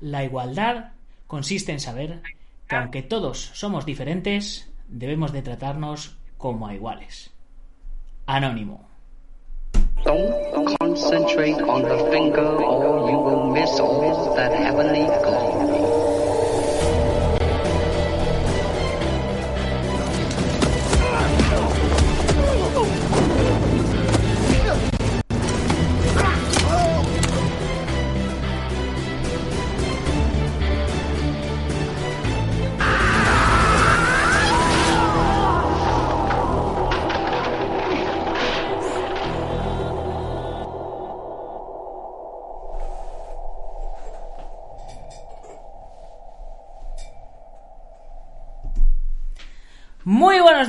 La igualdad consiste en saber que aunque todos somos diferentes, debemos de tratarnos como a iguales. Anónimo. Don't concentrate on the.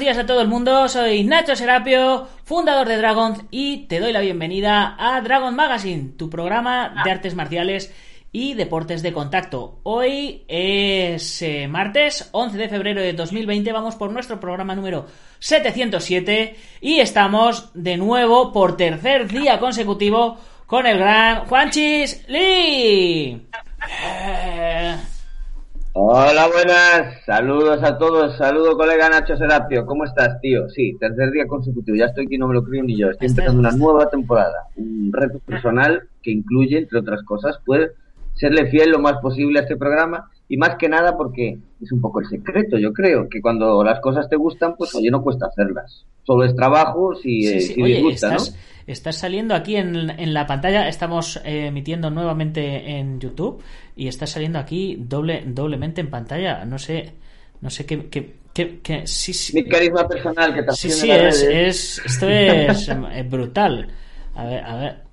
Días a todo el mundo, soy Nacho Serapio, fundador de Dragon y te doy la bienvenida a Dragon Magazine, tu programa de artes marciales y deportes de contacto. Hoy es eh, martes 11 de febrero de 2020, vamos por nuestro programa número 707 y estamos de nuevo por tercer día consecutivo con el gran Juanchis Lee. Eh, Hola, buenas. Saludos a todos. Saludo, colega Nacho Serapio. ¿Cómo estás, tío? Sí, tercer día consecutivo. Ya estoy aquí, no me lo creo ni yo. Estoy Este- empezando una nueva temporada. Un reto personal que incluye, entre otras cosas, pues serle fiel lo más posible a este programa. Y más que nada porque es un poco el secreto, yo creo. Que cuando las cosas te gustan, pues oye, no cuesta hacerlas. Solo es trabajo si, Sí, eh, sí. si Oye, disgusta, estás, ¿no? estás saliendo aquí en, en la pantalla, estamos eh, emitiendo nuevamente en YouTube y estás saliendo aquí doble, doblemente en pantalla. No sé, no sé qué, qué, qué- qué- sí, sí, Mi carisma personal que sí, también sí, es, es, esto es eh, brutal. A ver, a ver.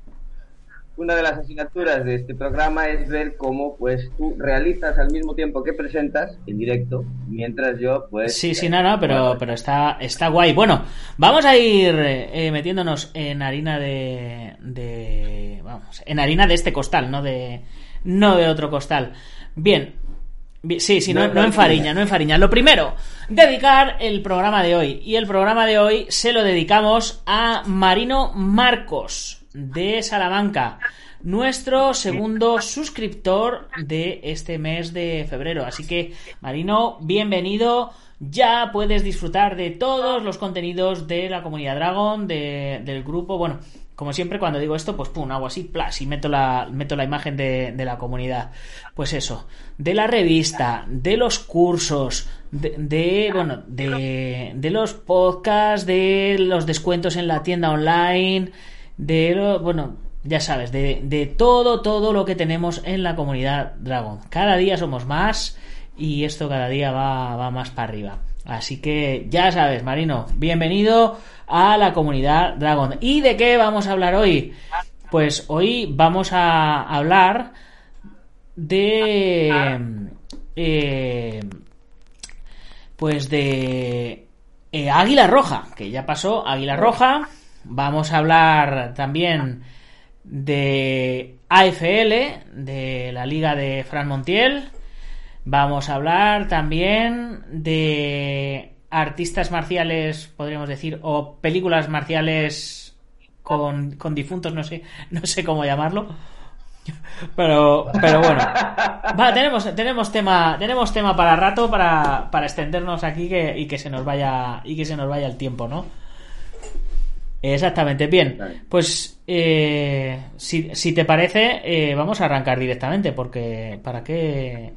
Una de las asignaturas de este programa es ver cómo pues tú realizas al mismo tiempo que presentas en directo, mientras yo pues... Sí, sí, no, no, pero, pero está, está guay. Bueno, vamos a ir eh, metiéndonos en harina de, de. Vamos, en harina de este costal, no de. No de otro costal. Bien. Bi- Sí, sí, no, No no en fariña. no en fariña. Lo primero, dedicar el programa de hoy. Y el programa de hoy se lo dedicamos a Marino Marcos, de Salamanca. Nuestro segundo suscriptor de este mes de febrero. Así que, Marino, bienvenido. Ya puedes disfrutar de todos los contenidos de la comunidad Dragon, de- del grupo. Bueno, como siempre, cuando digo esto, pues pum, hago así, plas, y meto la, meto la imagen de, de la comunidad. Pues eso, de la revista, de los cursos, de, de, bueno, de, de los podcasts, de los descuentos en la tienda online, de bueno, ya sabes, de, de todo, todo lo que tenemos en la comunidad Dragon. Cada día somos más y esto cada día va, va más para arriba. Así que ya sabes, Marino, bienvenido a la comunidad Dragon. ¿Y de qué vamos a hablar hoy? Pues hoy vamos a hablar de... eh, pues de eh, Águila Roja, que ya pasó Águila Roja. Vamos a hablar también de AFL, de la liga de Fran Montiel. Vamos a hablar también de artistas marciales, podríamos decir, o películas marciales con, con difuntos, no sé, no sé cómo llamarlo. Pero, pero bueno. Va, tenemos, tenemos tema, tenemos tema para rato para, para extendernos aquí y que se nos vaya, y que se nos vaya el tiempo, ¿no? Exactamente, bien. Pues eh, si, si te parece, eh, vamos a arrancar directamente, porque ¿para qué?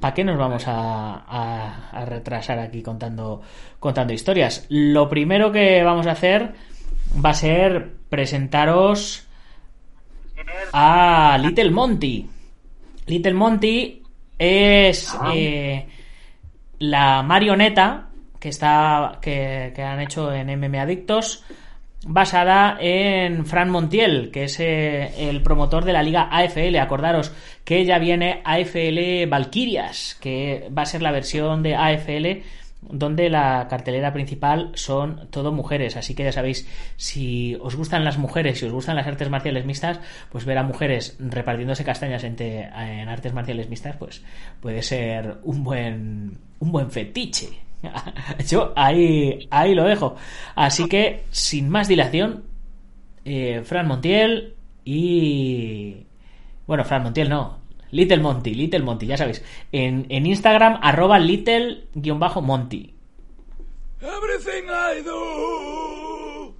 ¿Para qué nos vamos a, a- a retrasar aquí contando, contando historias? Lo primero que vamos a hacer va a ser presentaros a Little Monty. Little Monty es eh, la marioneta que está que, que han hecho en MM Adictos basada en Fran Montiel, que es eh, el promotor de la liga AFL. Acordaros que ya viene AFL Valkyrias, que va a ser la versión de AFL donde la cartelera principal son todo mujeres. Así que ya sabéis, si os gustan las mujeres, si os gustan las artes marciales mixtas, pues ver a mujeres repartiéndose castañas entre, en artes marciales mixtas, pues puede ser un buen, un buen fetiche. Yo ahí, ahí lo dejo. Así que, sin más dilación, eh, Fran Montiel y, Bueno, Fran Montiel no. Little Monty, Little Monty, ya sabéis. En, en Instagram, arroba little-monty. Everything I do,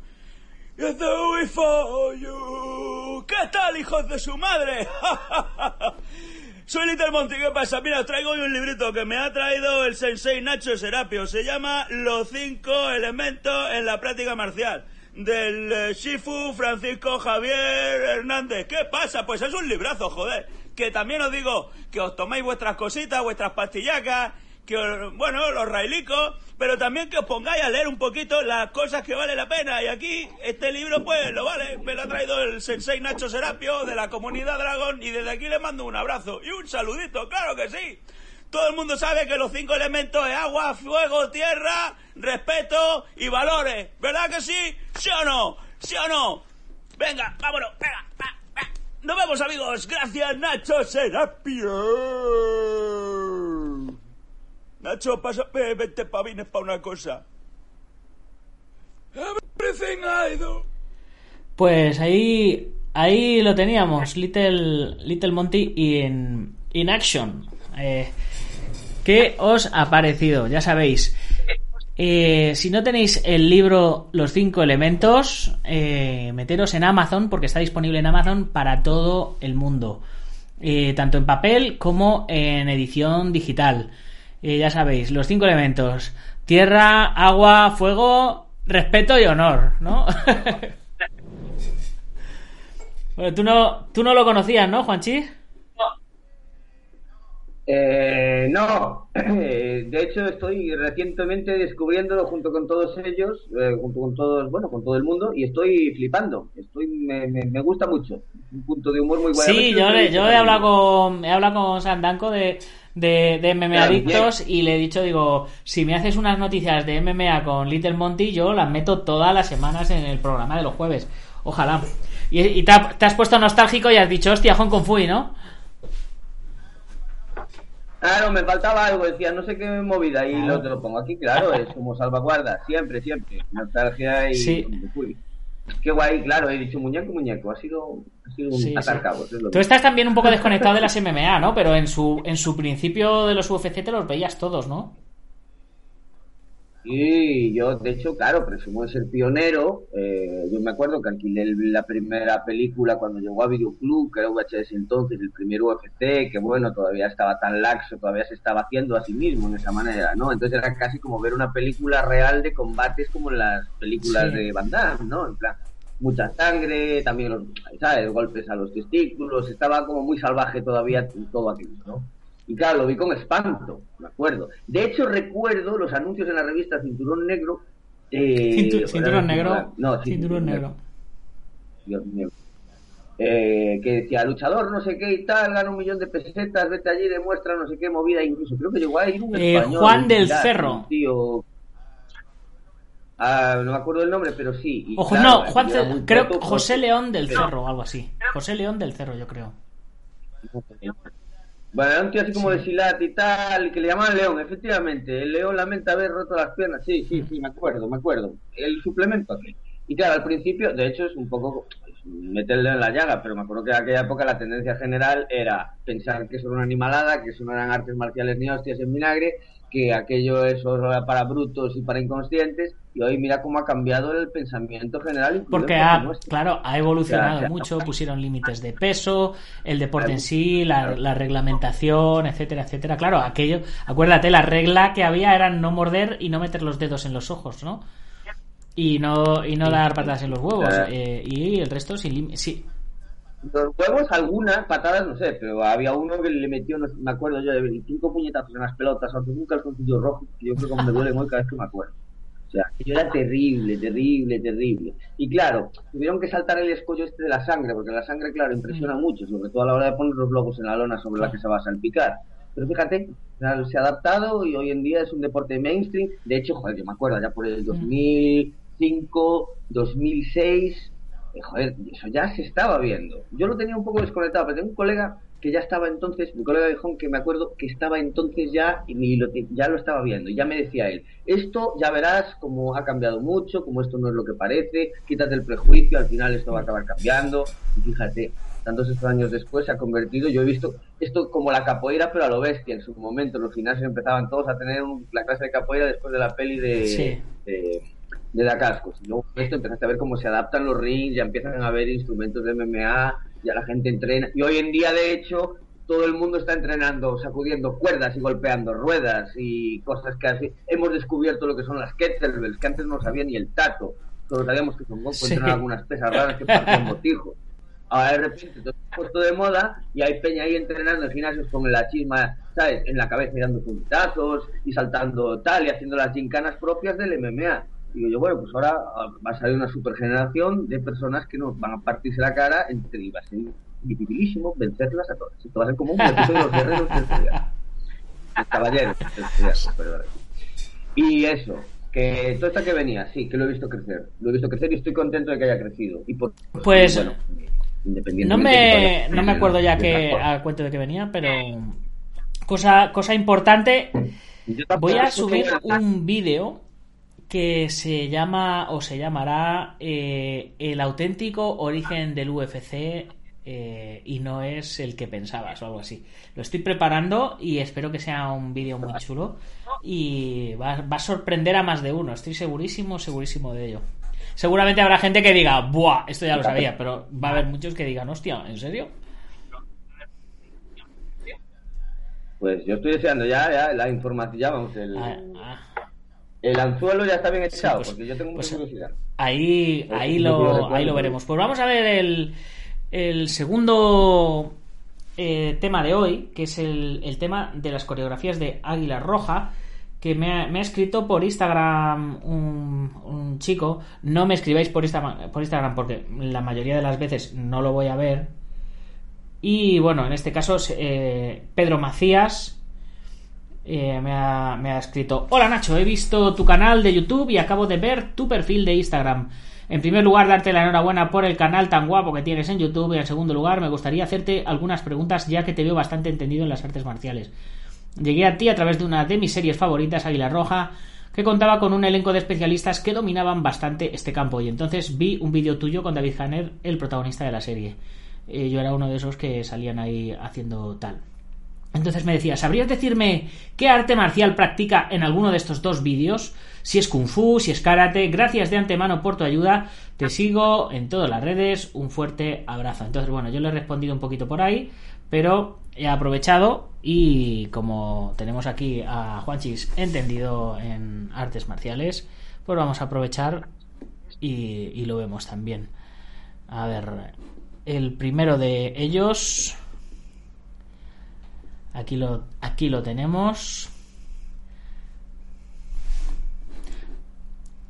I do it for you. ¿Qué tal, hijos de su madre? Soy Little Monty, ¿qué pasa? Mira, os traigo hoy un librito que me ha traído el sensei Nacho Serapio. Se llama Los cinco elementos en la práctica marcial. Del eh, Shifu Francisco Javier Hernández. ¿Qué pasa? Pues es un librazo, joder. Que también os digo que os toméis vuestras cositas, vuestras pastillacas, que bueno, los railicos, pero también que os pongáis a leer un poquito las cosas que vale la pena. Y aquí, este libro, pues, lo vale. Me lo ha traído el sensei Nacho Serapio de la comunidad Dragón y desde aquí le mando un abrazo y un saludito, claro que sí. Todo el mundo sabe que los cinco elementos es agua, fuego, tierra, respeto y valores. ¿Verdad que sí? ¿Sí o no? ¿Sí o no? Venga, vámonos, venga, va, va. Nos vemos amigos. Gracias Nacho Serapio. Nacho, pasa, ve, vente pavines para una cosa. Pues ahí, ahí lo teníamos, Little, Little Monty in, in action. Eh, ¿Qué os ha parecido? Ya sabéis. eh, si no tenéis el libro Los cinco elementos, eh, meteros en Amazon porque está disponible en Amazon para todo el mundo. Eh, tanto en papel como en edición digital. Eh, ya sabéis, los cinco elementos. Tierra, agua, fuego, respeto y honor, ¿no? bueno, tú no, tú no lo conocías, ¿no, Juanchi? Eh, no, de hecho estoy recientemente descubriéndolo junto con todos ellos, eh, junto con todos, bueno, con todo el mundo y estoy flipando. Estoy, me, me, me gusta mucho. Un punto de humor muy bueno. Sí, yo, le- yo he hablado con he hablado con Sandanco de, de, de MMA Adictos y le he dicho, digo, si me haces unas noticias de MMA con Little Monty, yo las meto todas las semanas en el programa de los jueves. Ojalá. Y, y te, ha- te has puesto nostálgico y has dicho, hostia, Hong Kong Fui, ¿no? Claro, me faltaba algo, decía, no sé qué movida y lo, te lo pongo aquí, claro, es como salvaguarda, siempre, siempre. Nostalgia y... Sí. Qué guay, claro, he dicho muñeco, muñeco, ha sido, ha sido un Sí, atar sí. es Tú estás también un poco desconectado de las MMA, ¿no? Pero en su, en su principio de los UFC te los veías todos, ¿no? Sí, yo de hecho, claro, presumo de ser pionero. eh, yo me acuerdo que alquilé la primera película cuando llegó a Videoclub, que era VHS entonces, el primer UFC, que bueno, todavía estaba tan laxo, todavía se estaba haciendo a sí mismo en esa manera, ¿no? Entonces era casi como ver una película real de combates como en las películas Sí. de Van Damme, ¿no? En plan, mucha sangre, también los, ¿sabes? Golpes a los testículos, estaba como muy salvaje todavía todo aquello, ¿no? Y claro, lo vi con espanto, me acuerdo. De hecho, recuerdo los anuncios en la revista Cinturón Negro. eh, Cintu- cinturón negro. No, sí, cinturón negro. Dios mío. Eh, que decía, luchador, no sé qué y tal, gana un millón de pesetas, vete allí, demuestra no sé qué movida, incluso creo que llegó a ir un Eh, español. Juan del Cerro. tío. Ah, no me acuerdo el nombre, pero sí. y Ojo, claro, no, Juan, creo corto, José. León del Cerro o algo así. José León del Cerro, yo creo. Tío así como de silat y tal, que le llamaban León, efectivamente. El León lamenta haber roto las piernas. Sí, sí, sí, me acuerdo, me acuerdo. El suplemento aquel. Y claro, al principio, de hecho, es un poco meterle en la llaga, pero me acuerdo que en aquella época la tendencia general era pensar que eso era una animalada, que eso no eran artes marciales ni hostias en vinagre, que aquello eso era para brutos y para inconscientes. Y hoy mira cómo ha cambiado el pensamiento general. Porque por ha, claro, ha evolucionado O sea, mucho, pusieron límites de peso, el deporte en sí, la, la reglamentación, etcétera, etcétera. Claro, aquello, acuérdate, la regla que había era no morder y no meter los dedos en los ojos, ¿no? Y no, y no dar patadas en los huevos. Eh, y el resto sin límites. Sí, Los huevos, algunas patadas, no sé, pero había uno que le metió, no sé, me acuerdo yo, de 25 puñetazos en las pelotas, aunque un calzoncillo rojo, que yo creo que me duele muy cada vez que me acuerdo. O sea, aquello era terrible, terrible, terrible. Y claro, tuvieron que saltar el escollo este de la sangre, porque la sangre, claro, impresiona mucho, sobre todo a la hora de poner los logos en la lona sobre la que se va a salpicar. Pero fíjate, se ha adaptado y hoy en día es un deporte mainstream. De hecho, joder, yo me acuerdo, ya por el 2005, 2006, eh, joder, eso ya se estaba viendo. Yo lo tenía un poco desconectado, pero tengo un colega que ya estaba entonces, mi colega de Hong, que me acuerdo que estaba entonces ya y lo, ya lo estaba viendo. Y ya me decía él, esto ya verás como ha cambiado mucho, como esto no es lo que parece, quítate el prejuicio, al final esto va a acabar cambiando. Y fíjate, tantos estos años después, se ha convertido, yo he visto esto como la capoeira, pero a lo bestia. En su momento, los gimnasios empezaban todos a tener un- la clase de capoeira después de la peli de, Sí. de, de Da Cascos. Y luego esto empezaste a ver cómo se adaptan los rings, ya empiezan a haber instrumentos de MMA, ya la gente entrena. Y hoy en día, de hecho, todo el mundo está entrenando, sacudiendo cuerdas y golpeando ruedas y cosas que así. Hemos descubierto lo que son las kettlebells, que antes no sabía ni el tato. Solo sabíamos que son Sí. algunas pesas raras que parecen botijos. Ahora de repente todo ha puesto de moda y hay peña ahí entrenando en gimnasios con la chisma, ¿sabes? En la cabeza y dando puntazos y saltando tal y haciendo las gincanas propias del MMA. Digo yo, bueno, pues ahora ah, va a salir una super generación de personas que nos van a partirse la cara entre y va a ser dificilísimo vencerlas a todas. Esto va a ser como un episodio de los guerreros del Zodiaco. Los caballeros del Zodiaco, perdón. Y eso, que todo esto que venía, sí, que lo he visto crecer. Lo he visto crecer y estoy contento de que haya crecido. Y por, Pues, bueno, No me, no me acuerdo ya que a cuento de que venía, pero cosa, cosa importante, voy a subir un vídeo que se llama o se llamará eh, El auténtico origen del UFC eh, y no es el que pensabas o algo así. Lo estoy preparando y espero que sea un vídeo muy chulo y va, va a sorprender a más de uno, estoy segurísimo, segurísimo de ello. Seguramente habrá gente que diga, ¡buah! Esto ya lo sabía, pero va a haber muchos que digan, hostia, ¿en serio? Pues yo estoy deseando ya, ya la información, ya vamos, el, Ah, ah. El anzuelo ya está bien echado, pues- porque yo tengo mucha pues- curiosidad. Ahí, Pues ahí, lo ahí lo veremos. Pues vamos a ver el, el segundo eh, tema de hoy, que es el, el tema de las coreografías de Águila Roja, que me ha, me ha escrito por Instagram un, un chico. No me escribáis por Instagram, por Instagram porque la mayoría de las veces no lo voy a ver. Y bueno, en este caso, eh, Pedro Macías eh, me, ha, me ha escrito: Hola Nacho, he visto tu canal de YouTube y acabo de ver tu perfil de Instagram. En primer lugar, darte la enhorabuena por el canal tan guapo que tienes en YouTube. Y en segundo lugar, me gustaría hacerte algunas preguntas ya que te veo bastante entendido en las artes marciales. Llegué a ti a través de una de mis series favoritas, Águila Roja, que contaba con un elenco de especialistas que dominaban bastante este campo. Y entonces vi un vídeo tuyo con David Hanner, el protagonista de la serie. Eh, yo era uno de esos que salían ahí haciendo tal. Entonces me decía, ¿sabrías decirme qué arte marcial practica en alguno de estos dos vídeos? Si es kung fu, si es karate. Gracias de antemano por tu ayuda. Te sigo en todas las redes. Un fuerte abrazo. Entonces, bueno, yo le he respondido un poquito por ahí, pero he aprovechado y como tenemos aquí a Juanchis entendido en artes marciales, pues vamos a aprovechar y, y lo vemos también. A ver, el primero de ellos... Aquí lo, aquí lo tenemos.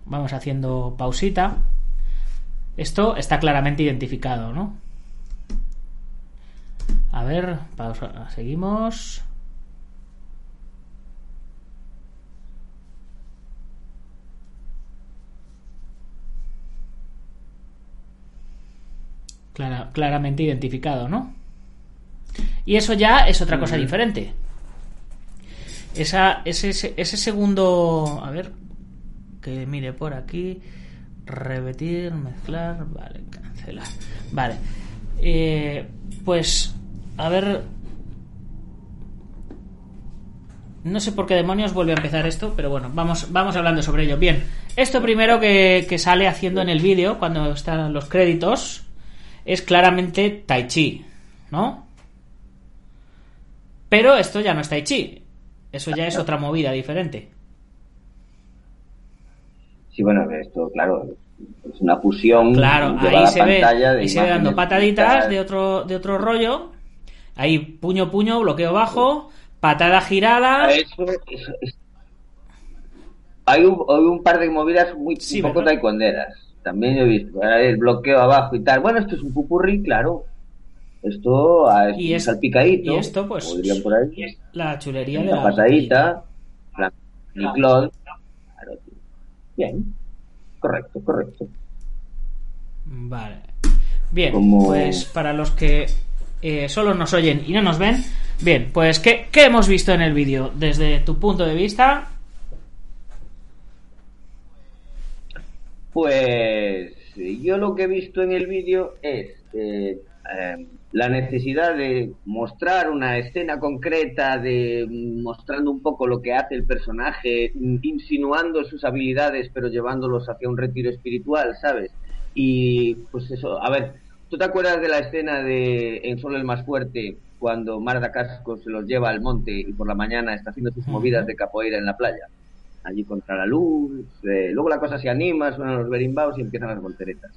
Vamos haciendo pausita. Esto está claramente identificado, ¿no? A ver, pausa, seguimos. Clara- claramente identificado, ¿no? Y eso ya es otra cosa diferente. Esa, ese, ese, segundo. A ver. Que mire por aquí. Repetir, mezclar. Vale, cancelar. Vale. Eh, pues. A ver. No sé por qué demonios vuelve a empezar esto, pero bueno, vamos, vamos hablando sobre ello. Bien, esto primero que, que sale haciendo en el vídeo, cuando están los créditos, es claramente Tai Chi, ¿no? Pero esto ya no es Tai Chi. Eso ya es otra movida diferente. Sí, bueno, esto, claro, es una fusión. Claro, ahí se ve, ahí se ve dando pataditas de otro, de otro rollo. Ahí puño, puño, bloqueo bajo, patada girada. Eso, eso, es- Hay, un, hay un par de movidas muy Sí, un poco taekwonderas. También he visto. El bloqueo abajo y tal. Bueno, esto es un pupurrí, claro. Esto ah, es Y un es- salpicadito. y esto, pues, como dirían por ahí. La chulería de la patadita. La. Claro. Bien. Correcto, correcto. Vale. Bien, Como- pues para los que eh, solo nos oyen y no nos ven, bien, pues ¿qué, qué hemos visto en el vídeo? Desde tu punto de vista, Pues yo lo que he visto en el vídeo es eh, eh, la necesidad de mostrar una escena concreta, de mostrando un poco lo que hace el personaje, insinuando sus habilidades, pero llevándolos hacia un retiro espiritual, ¿sabes? Y pues eso, a ver, ¿tú te acuerdas de la escena de En Solo el Más Fuerte, cuando Marda Casco se los lleva al monte y por la mañana está haciendo sus movidas de capoeira en la playa? Allí contra la luz, eh, luego la cosa se anima, suenan los berimbaos y empiezan las volteretas.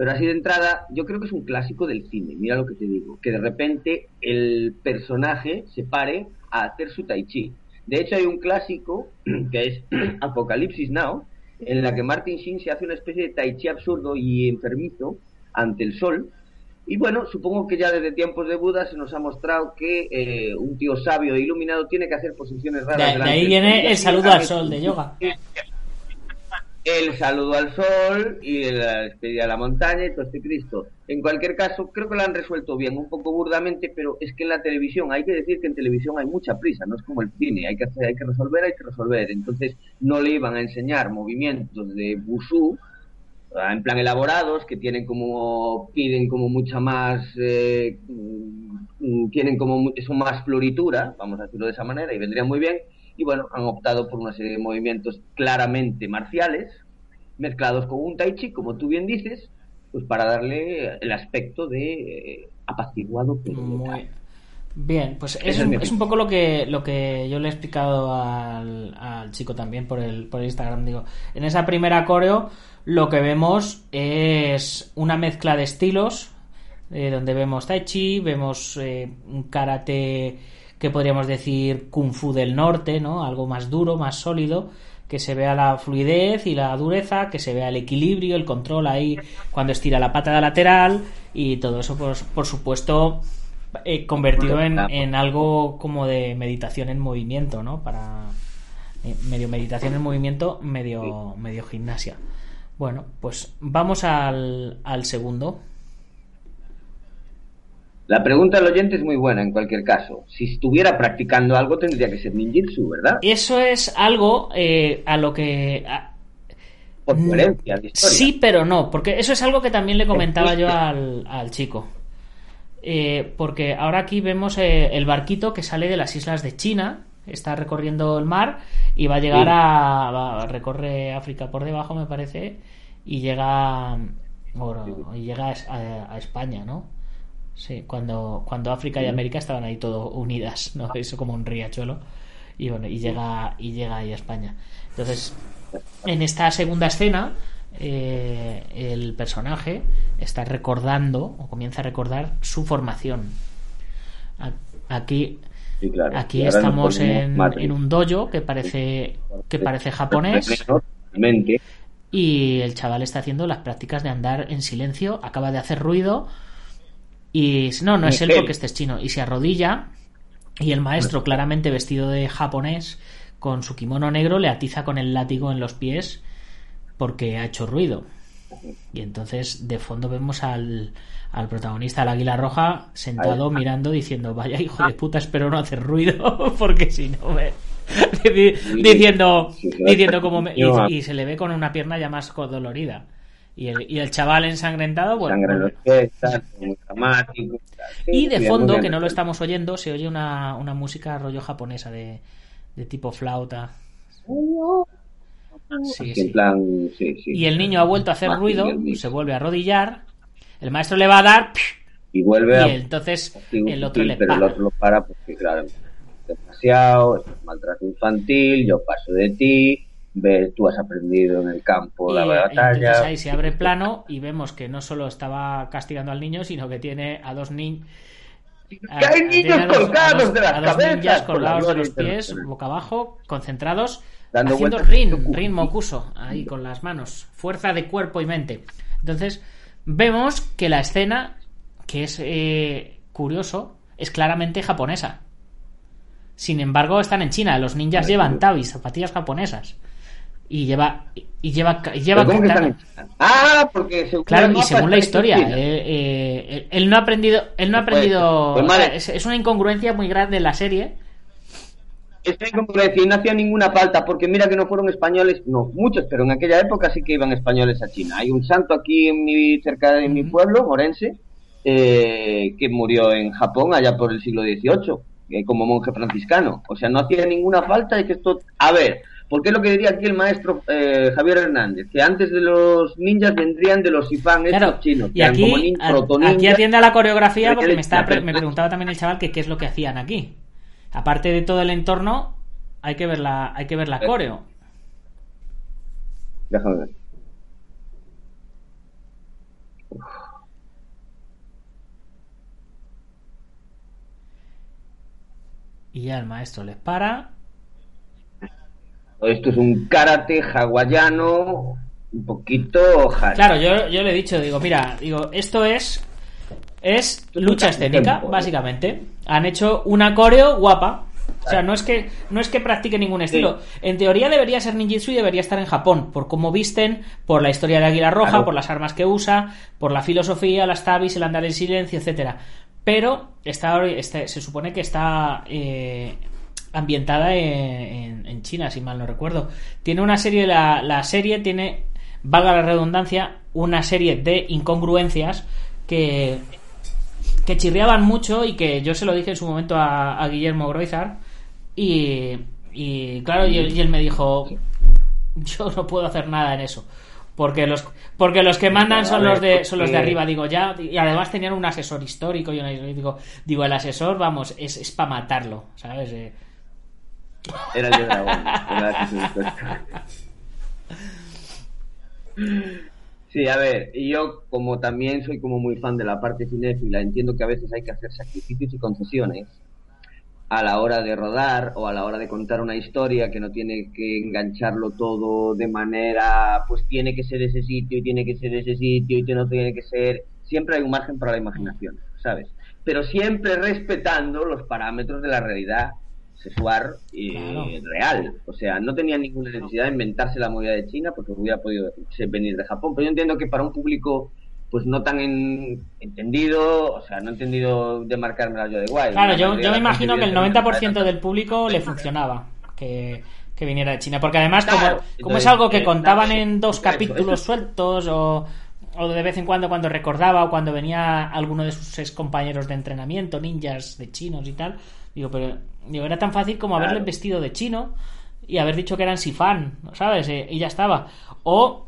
Pero así de entrada, yo creo que es un clásico del cine, mira lo que te digo, que de repente el personaje se pare a hacer su tai chi. De hecho, hay un clásico que es Apocalipsis Now, en la que Martin Sheen se hace una especie de tai chi absurdo y enfermizo ante el sol. Y bueno, supongo que ya desde tiempos de Buda se nos ha mostrado que eh, un tío sabio e iluminado tiene que hacer posiciones raras. De, de ahí viene el saludo al sol de yoga. el saludo al sol y la despedida a la montaña y todo este Cristo. En cualquier caso, creo que lo han resuelto bien, un poco burdamente, pero es que en la televisión, hay que decir que en televisión hay mucha prisa, no es como el cine, hay que hacer, hay que resolver, hay que resolver. Entonces, no le iban a enseñar movimientos de Bushu, ah, en plan elaborados, que tienen como, piden como mucha más, eh, mm, tienen como, son más floritura, vamos a decirlo de esa manera, y vendrían muy bien. Y bueno, han optado por una serie de movimientos claramente marciales, mezclados con un tai chi, como tú bien dices, pues para darle el aspecto de eh, apaciguado pero Muy letal. bien, pues es, es un, es poco lo que lo que yo le he explicado al, al chico también por el, por el Instagram. Digo, en esa primera coreo lo que vemos es una mezcla de estilos, eh, donde vemos Tai Chi, vemos eh, un karate que podríamos decir Kung Fu del norte, ¿no? Algo más duro, más sólido, que se vea la fluidez y la dureza, que se vea el equilibrio, el control ahí cuando estira la pata lateral y todo eso, pues, por supuesto, eh, convertido en, en algo como de meditación en movimiento, ¿no? Para eh, medio meditación en movimiento, medio, medio gimnasia. Bueno, pues vamos al, al segundo. La pregunta del oyente es muy buena en cualquier caso. Si estuviera practicando algo tendría que ser ninjitsu, ¿verdad? Eso es algo eh, a lo que... a- Por coherencia de historia. Sí, pero no, porque eso es algo que también le comentaba yo al, al chico. Eh, porque ahora aquí vemos eh, el barquito que sale de las islas de China, está recorriendo el mar y va a llegar Sí. a, va- recorre África por debajo, me parece, y llega o- y llega a, a España, ¿no? Sí, cuando, cuando África y América estaban ahí todo unidas, ¿no? Eso como un riachuelo. Y bueno, y llega, y llega ahí a España. Entonces, en esta segunda escena, eh, el personaje está recordando, o comienza a recordar, su formación. Aquí, Sí, claro. aquí estamos en, en un dojo que parece, que parece japonés. Y el chaval está haciendo las prácticas de andar en silencio, acaba de hacer ruido y no, no es él porque este es chino. Y se arrodilla y el maestro claramente vestido de japonés con su kimono negro le atiza con el látigo en los pies porque ha hecho ruido. Y entonces de fondo vemos al, al protagonista, al águila roja, sentado Ahí. mirando diciendo, vaya hijo de puta, espero no hacer ruido porque si no me... Di- diciendo diciendo como me- y, y se le ve con una pierna ya más dolorida y el, y el chaval ensangrentado bueno, Sangre en bueno. los pies, muy dramático. Sí, y de fondo que no lo estamos oyendo se oye una, una música rollo japonesa de, de tipo flauta sí, sí. plan, y el niño ha vuelto a hacer ruido bien, se vuelve a arrodillar el maestro le va a dar Y vuelve a y entonces castigo el otro le pero el otro lo para porque claro es demasiado es maltrato infantil yo paso de ti ve tú has aprendido en el campo Y, la batalla entonces ahí se abre plano y vemos que no solo estaba castigando al niño, sino que tiene a dos niños. ¡Que hay niños colgados de las a dos cabezas! ninjas colgados de los pies, boca abajo, concentrados, Dando haciendo rin, rin cu- mokuso, ahí con las manos, fuerza de cuerpo y mente. Entonces, vemos que la escena, que es eh, curioso, es claramente japonesa. Sin embargo, están en China. Los ninjas llevan tabis, zapatillas japonesas. Y lleva, y lleva, y lleva ah porque según Claro, y según la historia, China. eh, eh, él no ha aprendido, él no ha aprendido, pues es, es una incongruencia muy grande en la serie. Como que decir, no hacía ninguna falta, porque mira que no fueron españoles, no, muchos, pero en aquella época sí que iban españoles a China. Hay un santo aquí en mi, cerca de mi pueblo, Morense, eh, que murió en Japón allá por el siglo XVIII, eh, como monje franciscano. O sea, no hacía ninguna falta de que esto... A ver, ¿por qué lo que diría aquí el maestro eh, Javier Hernández? Que antes de los ninjas vendrían de los estos Claro, chinos. y como aquí, nin- a- protoninjas. aquí atiende a la coreografía porque que- me, estaba, pre- me pero- preguntaba también el chaval que qué es lo que hacían aquí. Aparte de todo el entorno, hay que ver la, hay que ver la coreo. Déjame ver. Y ya el maestro les para. Esto es un karate hawaiano, un poquito hard. Claro, yo, yo le he dicho, digo, mira, digo, esto es es lucha escénica, ¿eh? básicamente. Han hecho una coreo guapa. O sea, no es que no es que practique ningún estilo. En teoría debería ser ninjutsu y debería estar en Japón, por cómo visten, por la historia de Águila Roja, Claro. por las armas que usa, por la filosofía, las tabis, el andar en silencio, etcétera. Pero está, está- se supone que está eh, ambientada en, en- en China, si mal no recuerdo. Tiene una serie, la, la serie tiene, valga la redundancia, una serie de incongruencias que, que chirriaban mucho y que yo se lo dije en su momento a, a Guillermo Groizar y, y claro, y él, y él me dijo, yo no puedo hacer nada en eso. Porque los, porque los que mandan son los de, son los de arriba, digo, ya, y además tenían un asesor histórico, y digo, digo, el asesor, vamos, es, es para matarlo, ¿sabes? Eh, Era el de dragón. ¿verdad que sí? A ver, y yo como también soy como muy fan de la parte cinéfila, entiendo que a veces hay que hacer sacrificios y concesiones a la hora de rodar o a la hora de contar una historia que no tiene que engancharlo todo de manera, pues tiene que ser ese sitio y tiene que ser ese sitio y no tiene que ser, siempre hay un margen para la imaginación, ¿sabes? Pero siempre respetando los parámetros de la realidad sexual y Claro. real. O sea, no tenía ninguna necesidad de inventarse la movida de China porque hubiera podido venir de Japón. Pero yo entiendo que para un público pues no tan en- entendido, o sea, no entendido de marcármela yo de guay. Claro, La yo, me imagino que el evidentemente 90% del público le funcionaba que, que viniera de China. Porque además, como, Claro, como entonces, es algo que eh, contaban en dos eso, capítulos eso. sueltos o, o de vez en cuando cuando recordaba o cuando venía alguno de sus ex compañeros de entrenamiento, ninjas de chinos y tal, digo, pero digo, era tan fácil como haberle Claro. vestido de chino y haber dicho que eran sifán, ¿sabes? Eh, y ya estaba. O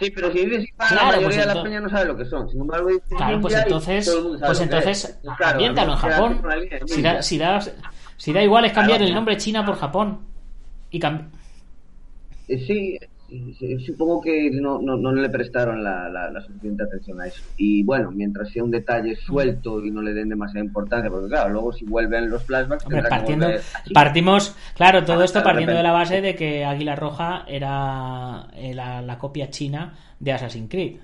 Sí, pero si dices Claro, la mayoría pues de la peña no sabe lo que son. Sin embargo, Claro, pues entonces, pues entonces, es. Claro, en Japón. línea Si da, si, da, si da igual es cambiar el nombre China por Japón. Y cam- Eh, Sí, sí, supongo que no, no, no le prestaron la, la, la suficiente atención a eso. Y bueno, mientras sea un detalle suelto y no le den demasiada importancia, porque claro, luego si vuelven los flashbacks, Hombre, tendrá que partiendo, partimos, claro, todo Ah, esto partiendo de la base de que Águila Roja era eh, la, la copia china de Assassin's Creed.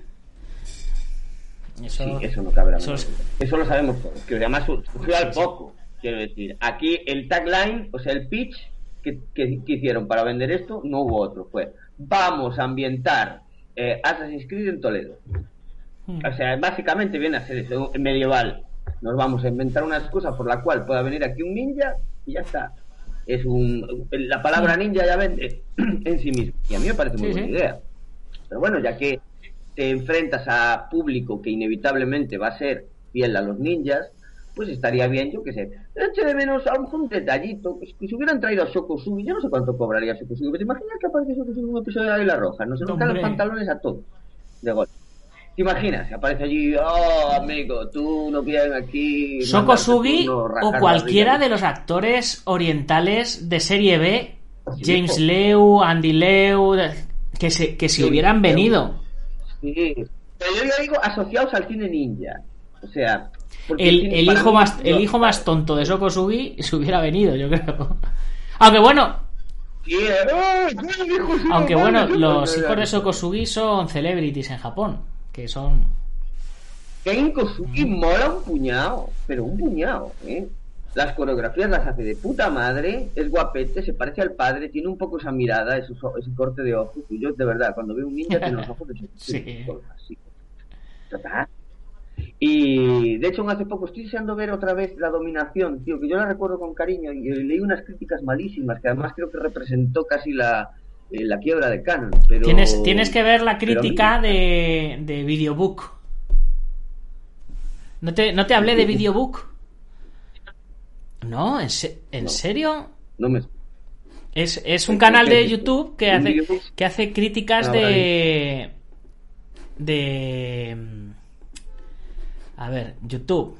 Eso, Sí, eso no cabe la eso es- lo sabemos todos. Que además su- surgió al poco, quiero decir. Aquí el tagline, o sea, el pitch que, que- que hicieron para vender esto, no hubo otro. Fue, vamos a ambientar eh, Assassin's Creed en Toledo. Hmm. O sea, básicamente viene a ser eso, medieval. Nos vamos a inventar una excusa por la cual pueda venir aquí un ninja y ya está. Es un, la palabra ninja ya vende en sí mismo. Y a mí me parece muy Sí, buena sí. idea. Pero bueno, ya que te enfrentas a público que inevitablemente va a ser fiel a los ninjas, pues estaría bien, yo que sé, eche de menos a un detallito, pues, que si hubieran traído a Shokosugi, yo no sé cuánto cobraría Shokosugi, pero imaginas que aparece Shokosugi en un episodio de Águila Roja, nos arrancan los pantalones a todos, de golpe. ¿Te imaginas? Aparece allí, oh, amigo, tú no vienes aquí... Shoko Sugi mandarte turno, o la cualquiera rica". de los actores orientales de serie B, James. Leu, Andy Leu, que se, que si Sí, hubieran venido. Sí, pero yo ya digo asociados al cine ninja. O sea, El, hijo más, el hijo más tonto de Sokosugi se hubiera venido, yo creo. Aunque bueno, Sí, eh, ¡ay, el hijo sí, aunque no bueno, los hijos de Sokosugi son celebrities en Japón, que son Ken Kosugi mola un puñado, pero un puñado, ¿eh? Las coreografías las hace de puta madre, es guapete, se parece al padre, tiene un poco esa mirada, ese corte de ojos. Y yo, de verdad, cuando veo un ninja, tiene los ojos de Sí. así. Total. Y de hecho, hace poco estoy deseando ver otra vez la dominación, tío, que yo la recuerdo con cariño y eh, leí unas críticas malísimas, que además creo que representó casi la, eh, la quiebra de Canon. Pero... Tienes, tienes que ver la mí- crítica de, de Videobook. ¿No te, no te hablé de Videobook? No, ¿en, se- ¿en serio? No me... Es, es un canal de YouTube que ¿Un hace, que hace críticas Ah, de. de. A ver, YouTube.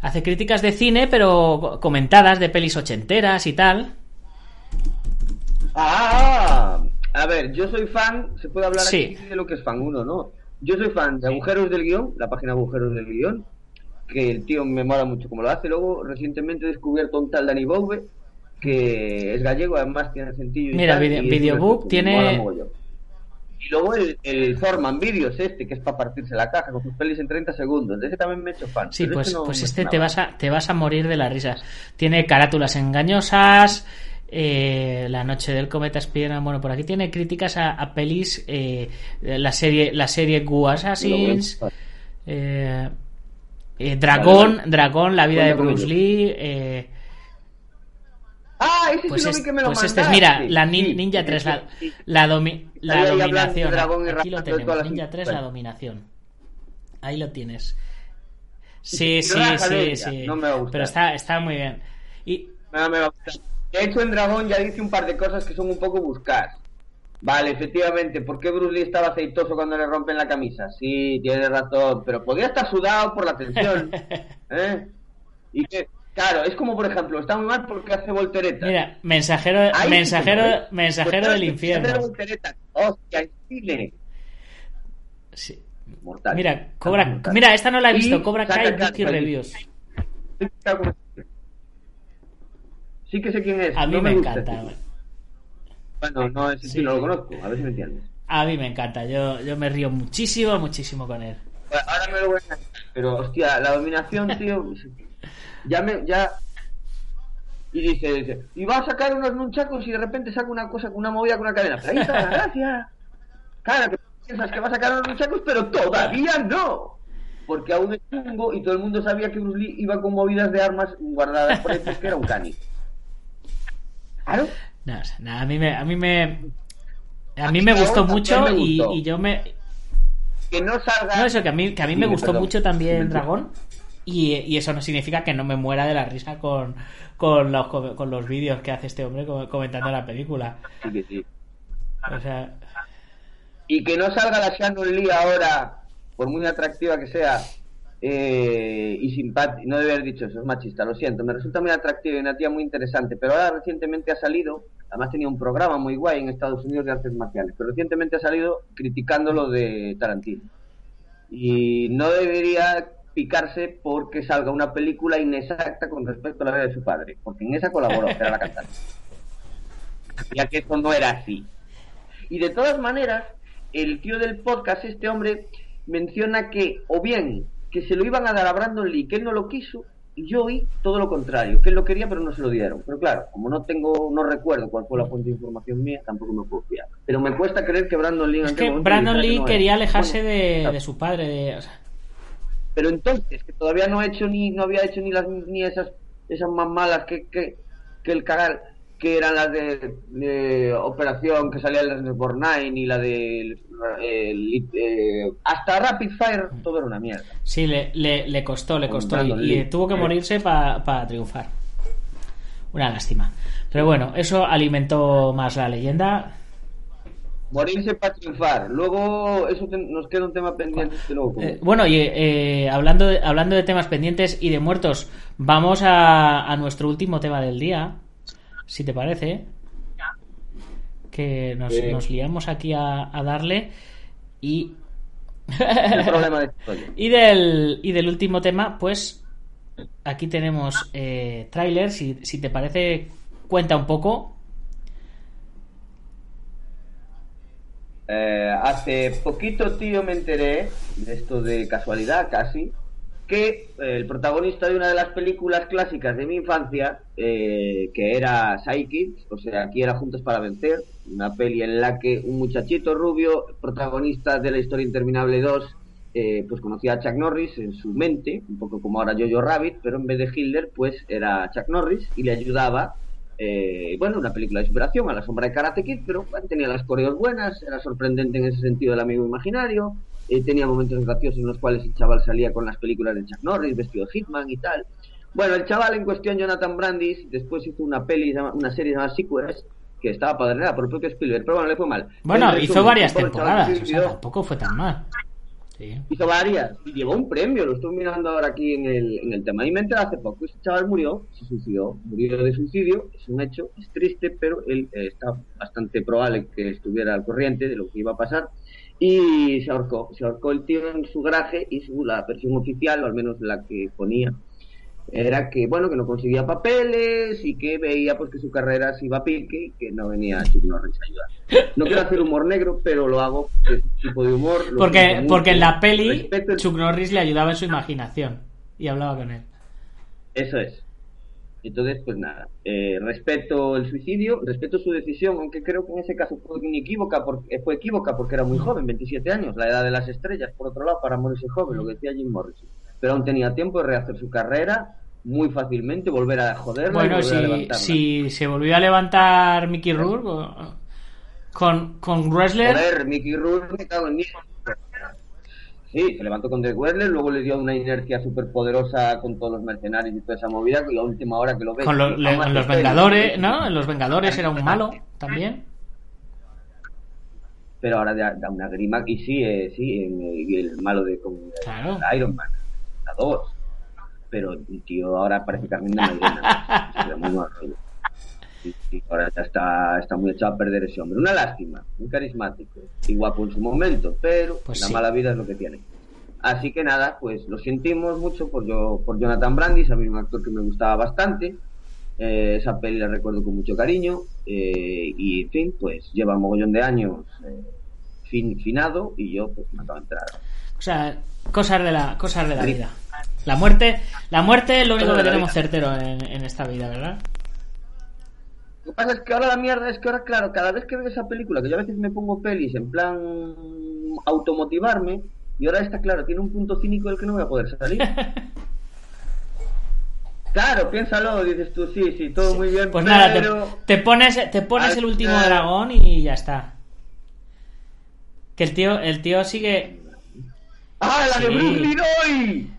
Hace críticas de cine, pero comentadas de pelis ochenteras y tal. Ah, a ver, yo soy fan, se puede hablar Sí. aquí de lo que es fan uno, ¿no? Yo soy fan de Agujeros del Guión, la página Agujeros del Guión, que el tío me mola mucho como lo hace. Luego, recientemente he descubierto un tal Dani Bouve, que es gallego, además tiene sentido. y Mira, tal, Video- y Videobook tiene-. Y luego el, el Thorman Videos este, que es para partirse la caja con sus pelis en 30 segundos. De ese también me he hecho fan. Sí, pero pues, no pues este te vas, a, te vas a morir de la risa. Tiene carátulas engañosas. eh, la noche del cometa Spiderman. Bueno, por aquí tiene críticas a, a pelis. eh, la serie la serie Gu Assassins. eh, Dragón, Dragón, la vida de Cuenta Bruce. Lee. Ah, ese pues sí lo es- vi que me lo pues este es, mira, la nin- Sí, Ninja sí, 3, sí, la, domi- dominación. Aquí lo tenemos, Ninja 3, la dominación. Ahí lo tienes. Sí, sí, sí, sí. no me va a. Pero está, está muy bien. Y No me va a gustar. De hecho, en Dragón ya dice un par de cosas que son un poco buscar. Vale, efectivamente, ¿por qué Bruce Lee estaba aceitoso cuando le rompen la camisa? Sí, tienes razón, pero podía estar sudado por la tensión. ¿eh? Y que, claro, es como, por ejemplo, está muy mal porque hace volteretas. Mira, mensajero, Ahí mensajero, ¿eh? mensajero Pues, del hace infierno. volteretas. Hostia, en cine. Sí. Mortal. Mira, Cobra, Mortal. mira, esta no la he visto, Y Cobra Kai Wiki. Reviews. Sí que sé quién es. A mí no me, encanta. ese. Bueno, no, ese Sí. sí no lo conozco, a ver si me entiendes. A mí me encanta. Yo, yo me río muchísimo, muchísimo con él. Ahora me lo voy a enganchar, pero hostia, la dominación, tío, ya me, ya... Y dice, dice, y va a sacar unos nunchacos y de repente saca una cosa, una movida con una cadena. Pero ahí está la gracia. Claro, que piensas que va a sacar unos nunchacos, pero todavía no. Porque aún es chungo y todo el mundo sabía que Bruce Lee iba con movidas de armas guardadas por hechos que era un cani. Claro. No, o sea, nada, a mí me, a mí me, a mí me gustó mucho y, yo me, Que no salga... no eso que a mí, que a mí me gustó perdón. mucho también. Dragón y, y eso no significa que no me muera de la risa con, con los, con los vídeos que hace este hombre co- comentando la película. Sí que sí. O sea, y que no salga la Shannon Lee ahora, por muy atractiva que sea, eh, y simpática, no debe haber dicho eso, es machista, lo siento, me resulta muy atractiva y una tía muy interesante, pero ahora recientemente ha salido, además tenía un programa muy guay en Estados Unidos de artes marciales, pero recientemente ha salido criticando lo de Tarantino. Y no debería picarse porque salga una película inexacta con respecto a la vida de su padre, porque en esa colaboró, era la cantante. Ya que eso no era así. Y de todas maneras, el tío del podcast, este hombre, menciona que, o bien, que se lo iban a dar a Brandon Lee, que él no lo quiso, y yo oí todo lo contrario, que él lo quería pero no se lo dieron. Pero claro, como no tengo, no recuerdo cuál fue la fuente de información mía, tampoco me puedo fiar. Pero me cuesta creer que Brandon Lee es que Brandon que Lee no quería alejarse Bueno, de, claro. de su padre, de, o sea, Pero entonces, que todavía no ha hecho ni, no había hecho ni las ni esas esas más malas que, que, que el cagar, que eran las de, de Operación, que salía el por Nine y la de eh, el- eh, hasta Rapid Fire, todo era una mierda. sí, le, le, le costó, le costó y, y tuvo que morirse para triunfar. Una lástima. Pero bueno, eso alimentó más la leyenda. Morirse para triunfar. Luego, eso te- nos queda un tema pendiente luego Eh, bueno, y eh, hablando, de, hablando de temas pendientes y de muertos, vamos a, a nuestro último tema del día, si te parece. Que nos, liamos aquí a, a darle. Y. el problema de y, del, y del último tema, pues. Aquí tenemos eh. Si, si te parece, cuenta un poco. Eh, hace poquito, tío, me enteré, de esto de casualidad casi, que eh, el protagonista de una de las películas clásicas de mi infancia, eh, que era Psychic, o sea, aquí era Juntos para Vencer, una peli en la que un muchachito rubio, protagonista de la historia interminable 2, eh, pues conocía a Chuck Norris en su mente, un poco como ahora Jojo Rabbit, pero en vez de Hitler, pues era Chuck Norris y le ayudaba eh, bueno, una película de superación a la sombra de Karate Kid, pero bueno, tenía las coreos buenas, era sorprendente en ese sentido el amigo imaginario, eh, tenía momentos graciosos en los cuales el chaval salía con las películas de Chuck Norris, vestido de Hitman y tal. Bueno, el chaval en cuestión, Jonathan Brandis, después hizo una peli, una serie llamada Sequels, que estaba padrinada por el propio Spielberg, pero bueno, le fue mal. Bueno, En hizo varias temporadas, o sea, tampoco fue tan mal. Hizo varias y llevó un premio, lo estoy mirando ahora aquí en el, en el tema. Y me enteré hace poco, ese chaval murió, se suicidó, murió de suicidio, es un hecho, es triste, pero él eh, está bastante probable que estuviera al corriente de lo que iba a pasar. Y se ahorcó, se ahorcó el tío en su garaje y su, la versión oficial, o al menos la que ponía, era que bueno que no conseguía papeles y que veía pues que su carrera se iba a pique y que no venía Chuck Norris a ayudar. No quiero hacer humor negro, pero lo hago porque es un tipo de humor. Porque, porque en la peli el- Chuck Norris le ayudaba en su imaginación y hablaba con él. Eso es. Entonces, pues nada, eh, respeto el suicidio, respeto su decisión, aunque creo que en ese caso fue inequívoca porque, fue equívoca porque era muy joven, 27 años, la edad de las estrellas, por otro lado, para morirse joven, lo que decía Jim Morrison. Pero aún tenía tiempo de rehacer su carrera muy fácilmente, volver a joderla Bueno, si, si se volvió a levantar Mickey Rourke o- con, con Wrestler, Joder, Mickey Rourke me cago en diez. Sí, se levantó con The Wrestler, luego le dio una inercia súper poderosa con todos los mercenarios y toda esa movida, la última hora que lo ves. con lo- le- los. Vengadores, ¿no? En los Vengadores era un malo también. pero ahora da, una grima y sí, eh, sí, en, eh, y el malo de con Claro. Iron Man, 2. Pero el tío ahora parece Carmen de Mairena. Sí, sí, ahora ya está, está muy echado a perder ese hombre. Una lástima, muy carismático y guapo en su momento, pero Pues la sí. mala vida es lo que tiene. Así que nada, pues lo sentimos mucho por, yo, por Jonathan Brandis, a mí un actor que me gustaba bastante. Eh, esa peli la recuerdo con mucho cariño eh, y en fin, pues lleva un mogollón de años eh, fin, finado y yo pues me acabo de entrar. O sea, cosas de la, cosas de la vida. La muerte, la muerte es lo único que tenemos certero en, en esta vida, ¿verdad? Lo que pasa es que ahora la mierda es que ahora, claro, cada vez que veo esa película, que yo a veces me pongo pelis en plan automotivarme, y ahora está claro, tiene un punto cínico del que no voy a poder salir. Claro, piénsalo, dices tú, sí, sí, todo muy bien, Pues nada, te, te pones, te pones Al el último dragón y ya está. Que el tío, el tío sigue. ¡Ah, la de. Bruce Leroy!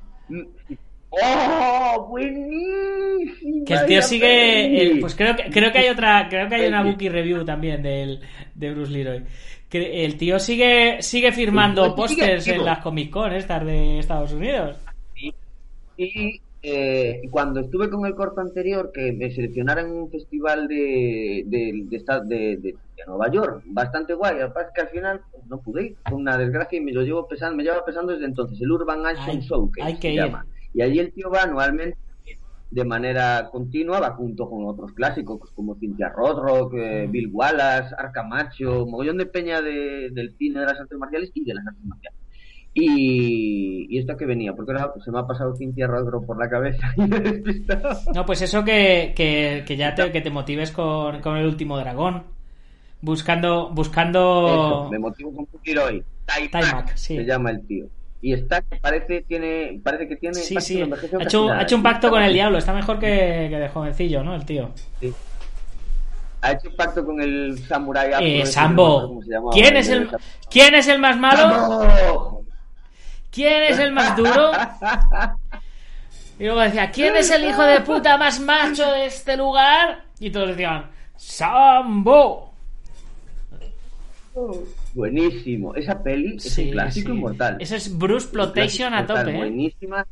¡Oh, buenísima! Que el tío sigue. eh, pues creo que, creo que hay otra. Creo que hay una Sí. Bookie Review también del, de Bruce Leroy. Que el tío sigue, sigue firmando tío sigue pósters en las Comic Con estas de Estados Unidos. Y eh, cuando estuve con el corto anterior, que me seleccionaron en un festival de, de, de, de- Nueva York, bastante guay. Lo que que al final pues, no pude ir, fue una desgracia y me lo llevo pesando, me lleva pesando desde entonces, el Urban Action Hay- Showcase hay que se ir. Y allí el tío va anualmente de manera continua, va junto con otros clásicos pues, como Cynthia Rothrock, eh, Bill Wallace, Arcamacho, mogollón de peña de- del cine de las artes marciales y de las artes marciales. Y, y esto que venía, porque ahora se me ha pasado Cynthia Rothrock por la cabeza y me he despistado. No, pues eso que, que, que ya te, que te motives con, con el último dragón. Buscando. buscando Eso, me motivo con un tiro hoy. Taimak, Taimak sí. se llama el tío. Y está, parece, tiene, parece que tiene. Sí, sí. que Ha hecho, ha hecho un pacto con el diablo. Está mejor que, que de jovencillo, ¿no? El tío. Sí. Ha hecho un pacto con el samurai. afro Eh, no Sambo. ¿Quién es el, ¿Quién es el más malo? ¡Sambo! ¿Quién es el más duro? Y luego decía, ¿quién es el hijo de puta más macho de este lugar? Y todos decían, Sambo. Buenísimo. Esa peli es Sí, un clásico sí. inmortal. Eso es Bruce Plotation a tope, ¿eh? Buenísima.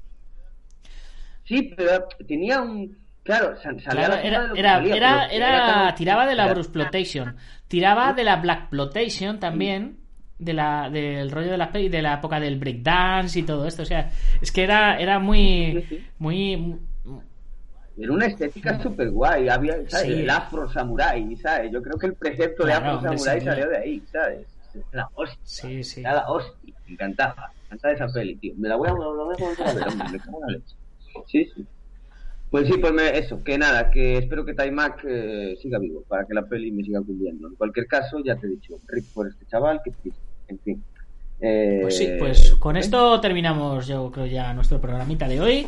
Sí, pero tenía un. Claro, Claro, la puta de era, era, salía, era, era- tiraba de la era- Bruce Plotation, tiraba de la Black Plotation también, de la, del rollo de la peli, de la época del breakdance y todo esto, o sea, es que era, era muy, muy, Era una estética súper guay. Había, ¿sabes? Sí. El afro samurai, ¿sabes? Yo creo que el precepto Claro, de afro samurai salió de ahí, ¿sabes? La hostia. sí, sí. Era la hostia. Me encantaba. Me encantaba esa peli, tío. Me la voy a, volver a ver, hombre. Me cago la leche. Sí, sí. Pues sí, pues me- eso, que nada, que espero que Taimak eh, siga vivo para que la peli me siga cumpliendo. En cualquier caso, ya te he dicho, rip por este chaval, que. En fin. Eh, Pues sí, pues con ¿eh? esto terminamos yo creo ya nuestro programita de hoy.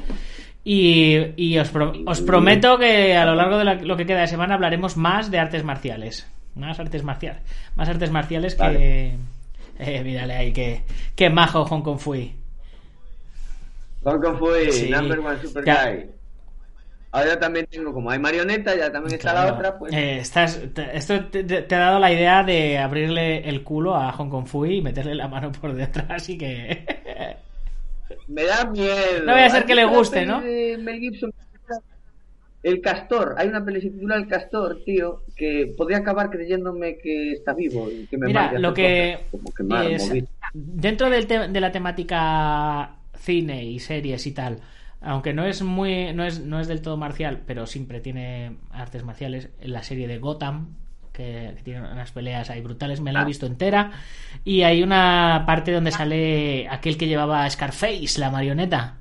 Y, y os, pro- os prometo que a lo largo de la- lo que queda de semana hablaremos más de artes marciales. Más artes marciales. Más artes marciales que... Eh, mírale ahí, que, Qué majo Hong Kong Fui. Hong Kong Sí. number one super Ya. guy. Ahora también tengo, como hay marioneta, ya también está la otra, pues... Eh, estás, te- esto te, ha dado la idea de abrirle el culo a Hong Kong Fui y meterle la mano por detrás, así que... Me da miedo. No vaya a ser ¿Has que le guste, ¿no? de Mel Gibson? El castor. Hay una peli que se titula El castor, tío, que podría acabar creyéndome que está vivo y que me Mira, lo que es- dentro del de la temática cine y series y tal, aunque no es muy no es no es del todo marcial, pero siempre tiene artes marciales, en la serie de Gotham que, que tiene unas peleas ahí brutales, me la he Ah. visto entera y hay una parte donde sale aquel que llevaba Scarface, la marioneta,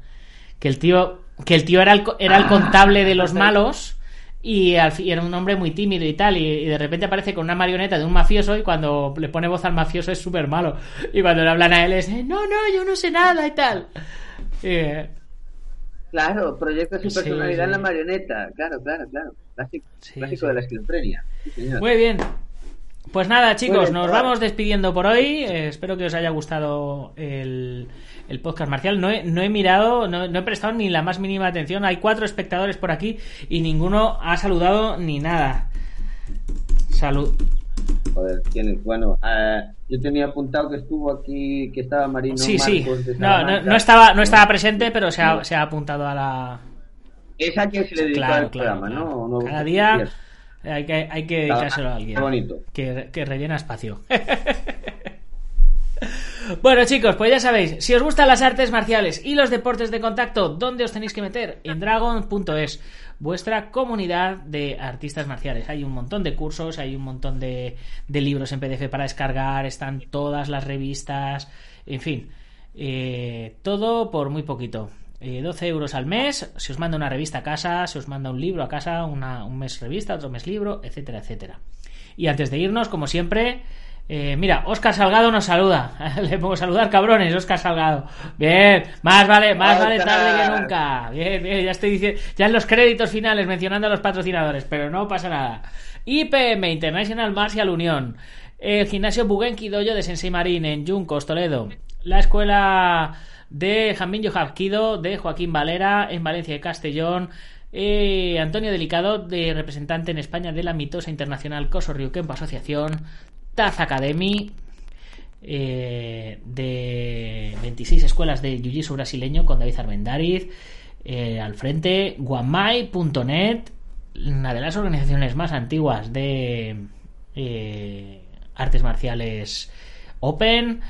que el tío que el tío era el, co- era el Ah, contable de los perfecto. malos y, al y era un hombre muy tímido y tal y, y de repente aparece con una marioneta de un mafioso y cuando le pone voz al mafioso es súper malo y cuando le hablan a él es "Eh, no no yo no sé nada y tal Eh, Claro, proyecta su Sí, personalidad en la sí. marioneta. Claro, claro, claro. Clásico, Sí, clásico sí. de la esquizofrenia. Sí, muy bien pues nada chicos bien, nos vamos despidiendo por hoy Eh, espero que os haya gustado el, el podcast marcial no he, no he mirado no, no he prestado ni la más mínima atención hay cuatro espectadores por aquí y ninguno ha saludado ni nada salud Joder, ¿quién es? Bueno, eh, yo tenía apuntado que estuvo aquí, que estaba Marino Sí, sí. De No, no, estaba, no estaba presente, pero se ha, se ha apuntado a la. Es a quien se le dedicó Claro, claro. programa, claro. ¿no? Cada día hay que, hay que dedicárselo a alguien. Qué bonito. Que, que rellena espacio. Bueno chicos, pues ya sabéis, si os gustan las artes marciales y los deportes de contacto, ¿dónde os tenéis que meter? En dragon.es, vuestra comunidad de artistas marciales. Hay un montón de cursos, hay un montón de, libros en PDF para descargar, están todas las revistas, en fin, eh, todo por muy poquito. Eh, 12 euros al mes, se os manda una revista a casa, se os manda un libro a casa, una- un mes revista, otro mes libro, etcétera, etcétera. Y antes de irnos, como siempre, eh, mira, Óscar Salgado nos saluda. Le pongo saludar, cabrones, Óscar Salgado. Bien, más vale, más vale tarde que nunca. Bien, bien, ya estoy diciendo, ya en los créditos finales mencionando a los patrocinadores, pero no pasa nada. IPM, International Martial Unión. El gimnasio Bugenki Dojo de Sensei Marín en Juncos, Toledo. La escuela de Jamín Hapkido de Joaquín Valera en Valencia y Castellón. Eh, Antonio Delicado, de representante en España de la mitosa internacional Coso Ryukenpo Asociación. Taz Academy, eh, de 26 escuelas de Jiu-Jitsu brasileño con David Armendariz eh, al frente, guamai.net, una de las organizaciones más antiguas de eh, artes marciales Open.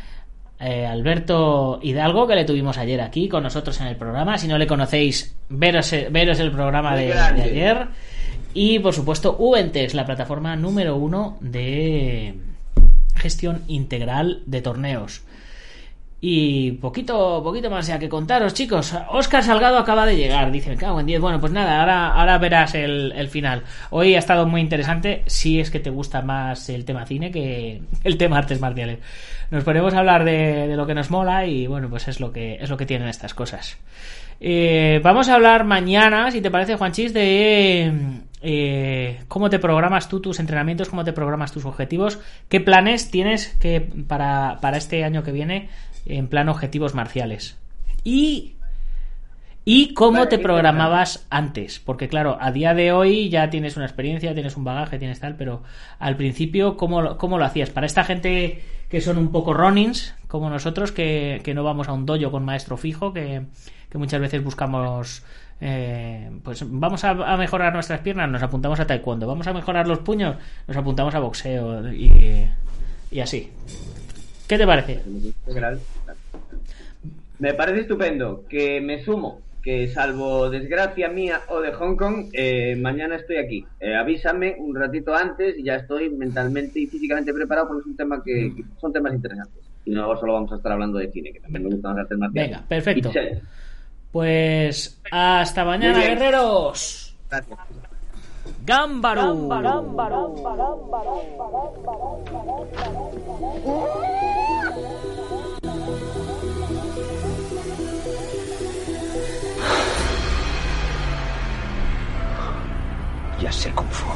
Alberto Hidalgo, que le tuvimos ayer aquí con nosotros en el programa. Si no le conocéis, veros, veros el programa de, de ayer. Y por supuesto, Ubentex, la plataforma número uno de gestión integral de torneos. Y poquito, poquito más ya que contaros, chicos. Oscar Salgado acaba de llegar, dice, me cago en 10. Bueno, pues nada, ahora, ahora verás el, el final. Hoy ha estado muy interesante, si es que te gusta más el tema cine que el tema artes marciales. Nos ponemos a hablar de, de lo que nos mola y bueno, pues es lo que, es lo que tienen estas cosas. Eh, vamos a hablar mañana, si te parece, Juanchis, de eh, cómo te programas tú tus entrenamientos, cómo te programas tus objetivos, qué planes tienes que para, para este año que viene en plan objetivos marciales. Y, y cómo Vale, te programabas antes, porque claro, a día de hoy ya tienes una experiencia, tienes un bagaje, tienes tal, pero al principio, ¿cómo, cómo lo hacías? Para esta gente que son un poco runnings, como nosotros, que, que no vamos a un dojo con maestro fijo, que, que muchas veces buscamos eh, pues vamos a, mejorar nuestras piernas, nos apuntamos a taekwondo, vamos a mejorar los puños, nos apuntamos a boxeo y, y así. ¿Qué te parece? Me parece estupendo que me sumo, que salvo desgracia mía o de Hong Kong, eh, mañana estoy aquí. Eh, avísame un ratito antes y ya estoy mentalmente y físicamente preparado porque es un tema que son temas interesantes. Y no solo vamos a estar hablando de cine, que también me gustan las artes marciales. Venga, perfecto. Pues hasta mañana, guerreros. Gracias. Gámbaro. Ya sé Kung Fu.